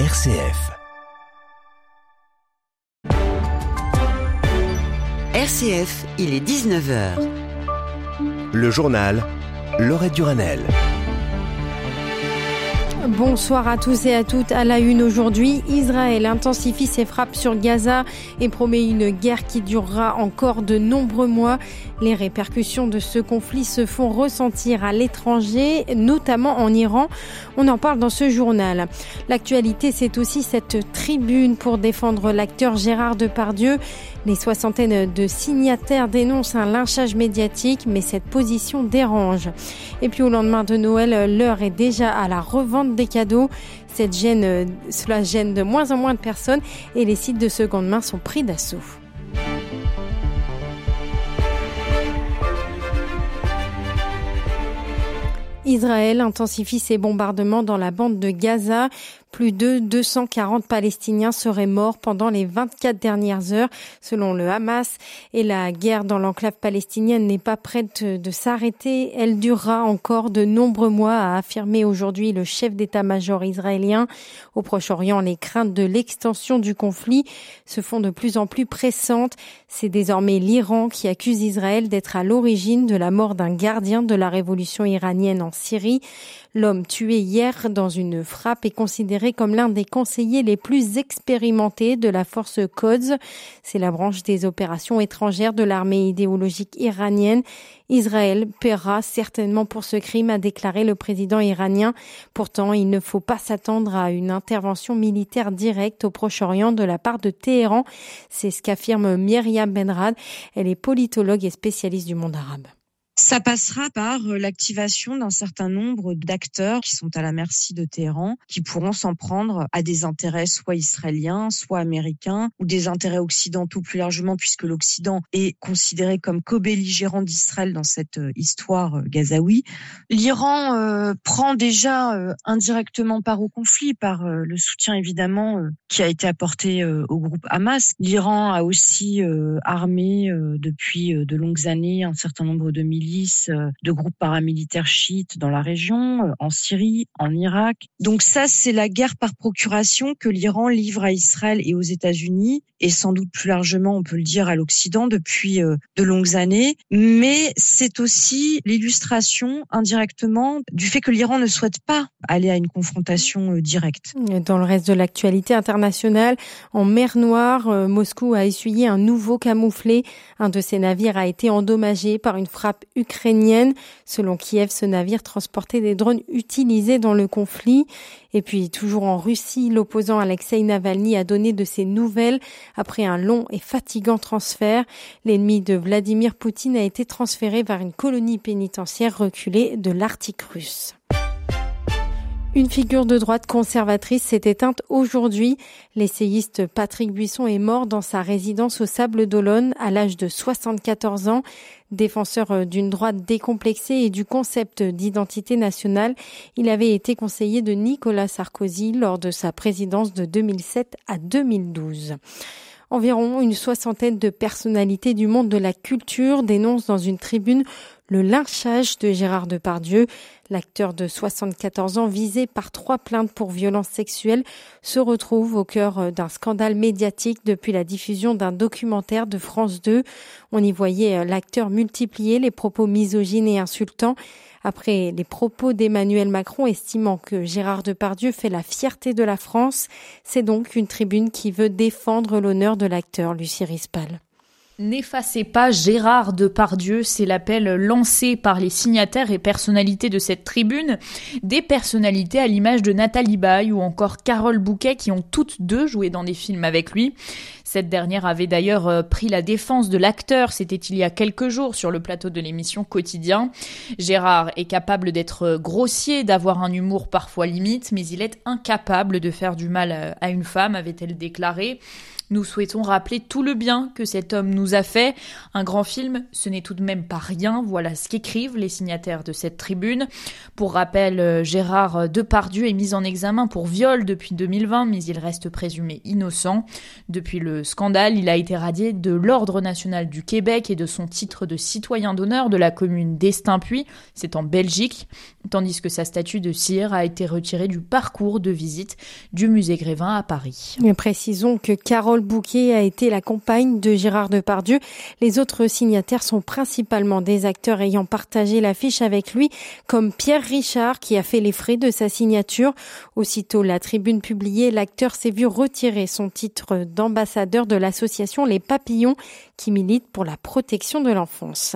RCF. RCF, il est 19h. Le journal Laurette Duranel. Bonsoir à tous et à toutes. À la une aujourd'hui, Israël intensifie ses frappes sur Gaza et promet une guerre qui durera encore de nombreux mois. Les répercussions de ce conflit se font ressentir à l'étranger, notamment en Iran. On en parle dans ce journal. L'actualité, c'est aussi cette tribune pour défendre l'acteur Gérard Depardieu. Les soixantaines de signataires dénoncent un lynchage médiatique, mais cette position dérange. Et puis au lendemain de Noël, l'heure est déjà à la revente des cadeaux. Cette gêne, cela gêne de moins en moins de personnes et les sites de seconde main sont pris d'assaut. Israël intensifie ses bombardements dans la bande de Gaza. Plus de 240 Palestiniens seraient morts pendant les 24 dernières heures, selon le Hamas. Et la guerre dans l'enclave palestinienne n'est pas prête de s'arrêter. Elle durera encore de nombreux mois, a affirmé aujourd'hui le chef d'état-major israélien. Au Proche-Orient, les craintes de l'extension du conflit se font de plus en plus pressantes. C'est désormais l'Iran qui accuse Israël d'être à l'origine de la mort d'un gardien de la révolution iranienne en Syrie. L'homme tué hier dans une frappe est considéré comme l'un des conseillers les plus expérimentés de la force Quds. C'est la branche des opérations étrangères de l'armée idéologique iranienne. Israël paiera certainement pour ce crime, a déclaré le président iranien. Pourtant, il ne faut pas s'attendre à une intervention militaire directe au Proche-Orient de la part de Téhéran. C'est ce qu'affirme Myriam Benrad. Elle est politologue et spécialiste du monde arabe. Ça passera par euh, l'activation d'un certain nombre d'acteurs qui sont à la merci de Téhéran, qui pourront s'en prendre à des intérêts soit israéliens, soit américains, ou des intérêts occidentaux plus largement, puisque l'Occident est considéré comme co-belligérant d'Israël dans cette euh, histoire euh, gazaoui. L'Iran prend déjà indirectement part au conflit par le soutien évidemment qui a été apporté au groupe Hamas. L'Iran a aussi armé depuis de longues années un certain nombre de milliers euh, de groupes paramilitaires chiites dans la région, euh, en Syrie, en Irak. Donc ça, c'est la guerre par procuration que l'Iran livre à Israël et aux États-Unis, et sans doute plus largement, on peut le dire, à l'Occident depuis euh, de longues années. Mais c'est aussi l'illustration indirectement du fait que l'Iran ne souhaite pas aller à une confrontation directe. Dans le reste de l'actualité internationale, en mer Noire, Moscou a essuyé un nouveau camouflé. Un de ses navires a été endommagé par une frappe ukrainienne. Selon Kiev, ce navire transportait des drones utilisés dans le conflit. Et puis, toujours en Russie, l'opposant Alexei Navalny a donné de ses nouvelles après un long et fatigant transfert. L'ennemi de Vladimir Poutine a été transféré vers une colonie pénitentiaire reculée de l'Arctique russe. Une figure de droite conservatrice s'est éteinte aujourd'hui. L'essayiste Patrick Buisson est mort dans sa résidence au Sable d'Olonne à l'âge de 74 ans. Défenseur euh, d'une droite décomplexée et du concept d'identité nationale, il avait été conseiller de Nicolas Sarkozy lors de sa présidence de 2007 à 2012. Environ une soixantaine de personnalités du monde de la culture dénoncent dans une tribune le lynchage de Gérard Depardieu. L'acteur de 74 ans, visé par trois plaintes pour violences sexuelles, se retrouve au cœur d'un scandale médiatique depuis la diffusion d'un documentaire de France 2. On y voyait l'acteur multiplier les propos misogynes et insultants. Après les propos d'Emmanuel Macron estimant que Gérard Depardieu fait la fierté de la France, c'est donc une tribune qui veut défendre l'honneur de l'acteur Lucie Rispal. N'effacez pas Gérard Depardieu, c'est l'appel lancé par les signataires et personnalités de cette tribune, des personnalités à l'image de Nathalie Baye ou encore Carole Bouquet qui ont toutes deux joué dans des films avec lui. Cette dernière avait d'ailleurs euh, pris la défense de l'acteur, c'était il y a quelques jours sur le plateau de l'émission Quotidien. Gérard est capable d'être euh, grossier, d'avoir un humour parfois limite, mais il est incapable de faire du mal euh, à une femme, avait-elle déclaré. Nous souhaitons rappeler tout le bien que cet homme nous a fait. Un grand film, ce n'est tout de même pas rien. Voilà ce qu'écrivent les signataires de cette tribune. Pour rappel, euh, Gérard Depardieu est mis en examen pour viol depuis 2020, mais il reste présumé innocent. Depuis le scandale, il a été radié de l'Ordre national du Québec et de son titre de citoyen d'honneur de la commune d'Estaimpuis, c'est en Belgique, tandis que sa statue de cire a été retirée du parcours de visite du musée Grévin à Paris. Mais précisons que Carole Carole Bouquet a été la compagne de Gérard Depardieu. Les autres signataires sont principalement des acteurs ayant partagé l'affiche avec lui, comme Pierre Richard qui a fait les frais de sa signature. Aussitôt la tribune publiée, l'acteur s'est vu retirer son titre d'ambassadeur de l'association Les Papillons qui milite pour la protection de l'enfance.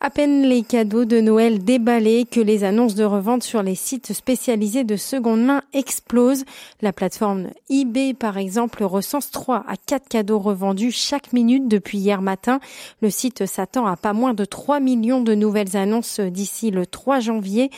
À peine les cadeaux de Noël déballés que les annonces de revente sur les sites spécialisés de seconde main explosent. La plateforme eBay, par exemple, recense 3 à 4 cadeaux revendus chaque minute depuis hier matin. Le site s'attend à pas moins de 3 millions de nouvelles annonces d'ici le 3 janvier.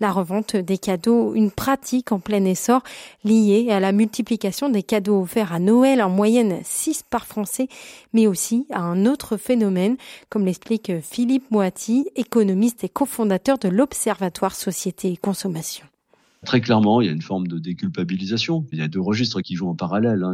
La revente des cadeaux, une pratique en plein essor liée à la multiplication des cadeaux offerts à Noël, en moyenne 6 par Français, mais aussi à un autre phénomène, comme l'explique Philippe Moisson économiste et cofondateur de l'Observatoire Société et Consommation. Très clairement, il y a une forme de déculpabilisation. Il y a deux registres qui jouent en parallèle. Hein.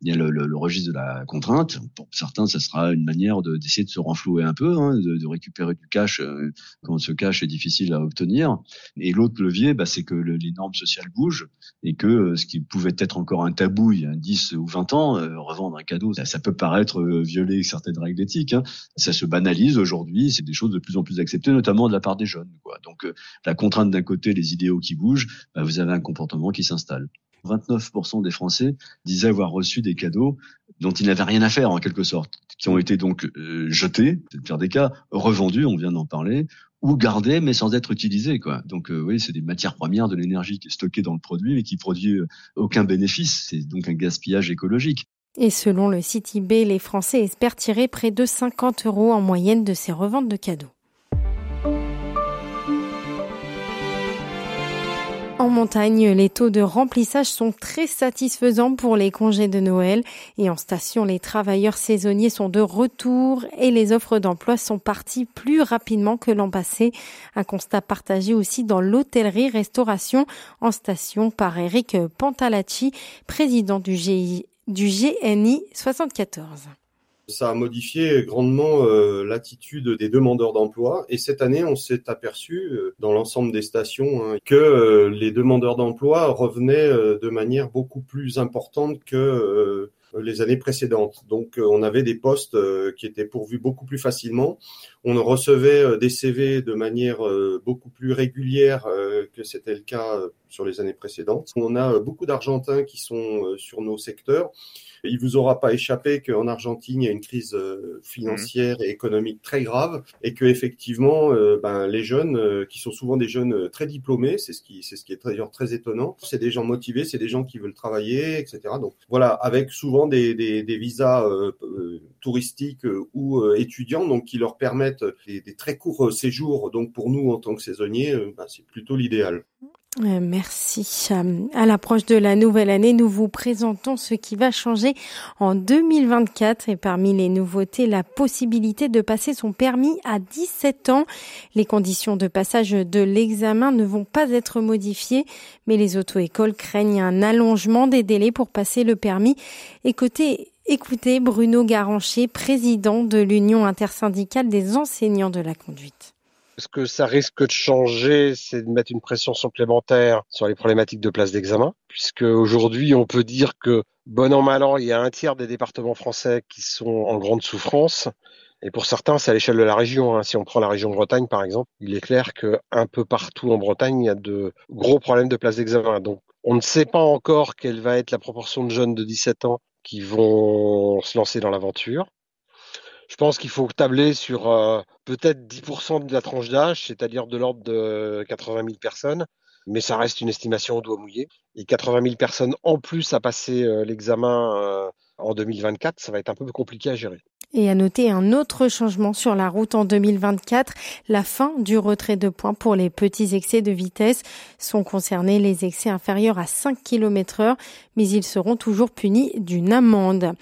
Il y a, le, registre de la contrainte. Pour certains, ça sera une manière d'essayer de, se renflouer un peu, hein, de, récupérer du cash euh, quand ce cash est difficile à obtenir. Et l'autre levier, bah, c'est que les normes sociales bougent et que euh, ce qui pouvait être encore un tabou il y a 10 ou 20 ans, euh, revendre un cadeau, ça, peut paraître violer certaines règles éthiques. Hein. Ça se banalise aujourd'hui. C'est des choses de plus en plus acceptées, notamment de la part des jeunes. Donc la contrainte d'un côté, les idéaux qui bougent bah, vous avez un comportement qui s'installe. 29% des Français disaient avoir reçu des cadeaux dont ils n'avaient rien à faire en quelque sorte, qui ont été donc euh, jetés, c'est le pire des cas, revendus, on vient d'en parler, ou gardés mais sans être utilisés quoi. Donc euh, oui, c'est des matières premières, de l'énergie qui est stockée dans le produit mais qui produit euh, aucun bénéfice, c'est donc un gaspillage écologique. Et selon le site eBay, les Français espèrent tirer près de 50 euros en moyenne de ces reventes de cadeaux. En montagne, les taux de remplissage sont très satisfaisants pour les congés de Noël. Et en station, les travailleurs saisonniers sont de retour et les offres d'emploi sont parties plus rapidement que l'an passé. Un constat partagé aussi dans l'hôtellerie-restauration. En station par Eric Pantalacci, président du, du GNI 74 ça a modifié grandement euh, l'attitude des demandeurs d'emploi. Et cette année, on s'est aperçu euh, dans l'ensemble des stations hein, que euh, les demandeurs d'emploi revenaient de manière beaucoup plus importante que les années précédentes. Donc, on avait des postes qui étaient pourvus beaucoup plus facilement. On recevait des CV de manière beaucoup plus régulière que c'était le cas sur les années précédentes. On a beaucoup d'Argentins qui sont sur nos secteurs il vous aura pas échappé qu'en Argentine, il y a une crise euh, financière et économique très grave et que effectivement, euh, ben, les jeunes, euh, qui sont souvent des jeunes très diplômés, c'est ce qui, c'est ce qui est d'ailleurs très étonnant. C'est des gens motivés, c'est des gens qui veulent travailler, etc. Donc voilà, avec souvent des, des, des visas touristiques ou étudiants, donc qui leur permettent des, des, très courts séjours. Donc pour nous, en tant que saisonniers, ben, c'est plutôt l'idéal. Euh, merci. Euh, à l'approche de la nouvelle année, nous vous présentons ce qui va changer en 2024 et parmi les nouveautés, la possibilité de passer son permis à 17 ans. Les conditions de passage de l'examen ne vont pas être modifiées, mais les auto-écoles craignent un allongement des délais pour passer le permis. Écoutez, écoutez Bruno Garancher, président de l'Union intersyndicale des enseignants de la conduite. Ce que ça risque de changer, c'est de mettre une pression supplémentaire sur les problématiques de place d'examen, puisque aujourd'hui, on peut dire que, bon an, mal an, il y a un tiers des départements français qui sont en grande souffrance. Et pour certains, c'est à l'échelle de la région. Hein. Si on prend la région Bretagne, par exemple, il est clair qu'un peu partout en Bretagne, il y a de gros problèmes de place d'examen. Donc, on ne sait pas encore quelle va être la proportion de jeunes de 17 ans qui vont se lancer dans l'aventure. Je pense qu'il faut tabler sur euh, peut-être 10% de la tranche d'âge, c'est-à-dire de l'ordre de 80 000 personnes, mais ça reste une estimation au doigt mouillé. Et 80 000 personnes en plus à passer euh, l'examen euh, en 2024, ça va être un peu compliqué à gérer. Et à noter un autre changement sur la route en 2024, la fin du retrait de points pour les petits excès de vitesse. Sont concernés les excès inférieurs à 5 km heure, mais ils seront toujours punis d'une amende.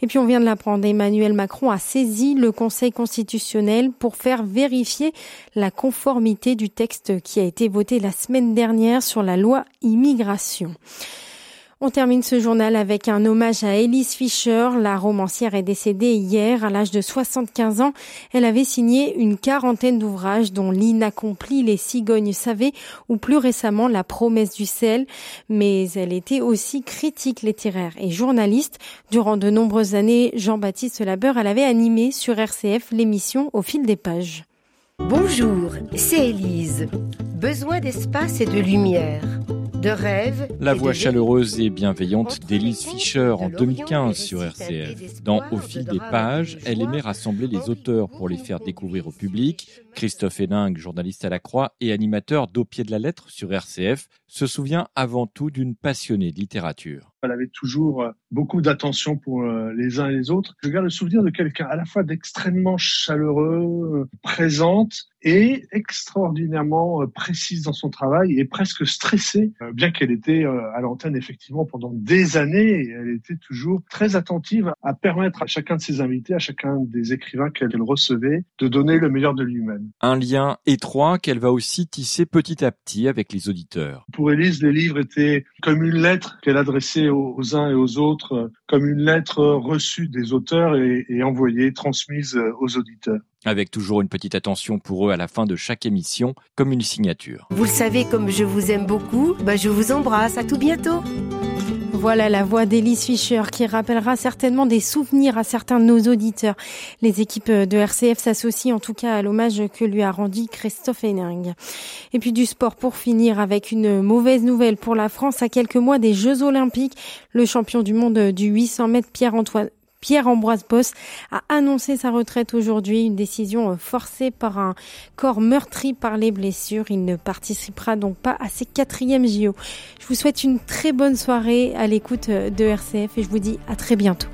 Et puis on vient de l'apprendre, Emmanuel Macron a saisi le Conseil constitutionnel pour faire vérifier la conformité du texte qui a été voté la semaine dernière sur la loi immigration. On termine ce journal avec un hommage à Elise Fischer. La romancière est décédée hier à l'âge de 75 ans. Elle avait signé une quarantaine d'ouvrages dont L'inaccompli, Les cigognes savaient ou plus récemment La promesse du sel. Mais elle était aussi critique littéraire et journaliste. Durant de nombreuses années, Jean-Baptiste Labeur, elle avait animé sur RCF l'émission Au fil des pages. Bonjour, c'est Elise. Besoin d'espace et de lumière de rêve. La voix chaleureuse et bienveillante d'Élise Fischer en 2015 sur RCF. Dans Au fil des pages, elle aimait rassembler les auteurs pour les faire découvrir au public. Christophe Héningue, journaliste à la Croix et animateur d'Au pied de la lettre sur RCF, se souvient avant tout d'une passionnée de littérature. Elle avait toujours euh, beaucoup d'attention pour euh, les uns et les autres. Je garde le souvenir de quelqu'un à la fois d'extrêmement chaleureux, euh, présente et extraordinairement précise dans son travail et presque stressée, bien qu'elle était à l'antenne effectivement pendant des années. Elle était toujours très attentive à permettre à chacun de ses invités, à chacun des écrivains qu'elle recevait, de donner le meilleur de lui-même. Un lien étroit qu'elle va aussi tisser petit à petit avec les auditeurs. Pour Élise, les livres étaient comme une lettre qu'elle adressait aux uns et aux autres comme une lettre reçue des auteurs et, envoyée, transmise euh, aux auditeurs. Avec toujours une petite attention pour eux à la fin de chaque émission, comme une signature. Vous le savez, comme je vous aime beaucoup, bah je vous embrasse. À tout bientôt. Voilà la voix d'Elise Fischer qui rappellera certainement des souvenirs à certains de nos auditeurs. Les équipes de RCF s'associent en tout cas à l'hommage que lui a rendu Christophe Henning. Et puis du sport pour finir avec une mauvaise nouvelle pour la France à quelques mois des Jeux Olympiques. Le champion du monde du 800 mètres Pierre-Antoine Pierre-Ambroise Boss a annoncé sa retraite aujourd'hui, une décision euh, forcée par un corps meurtri par les blessures. Il ne participera donc pas à ses quatrièmes JO. Je vous souhaite une très bonne soirée à l'écoute euh, de RCF et je vous dis à très bientôt.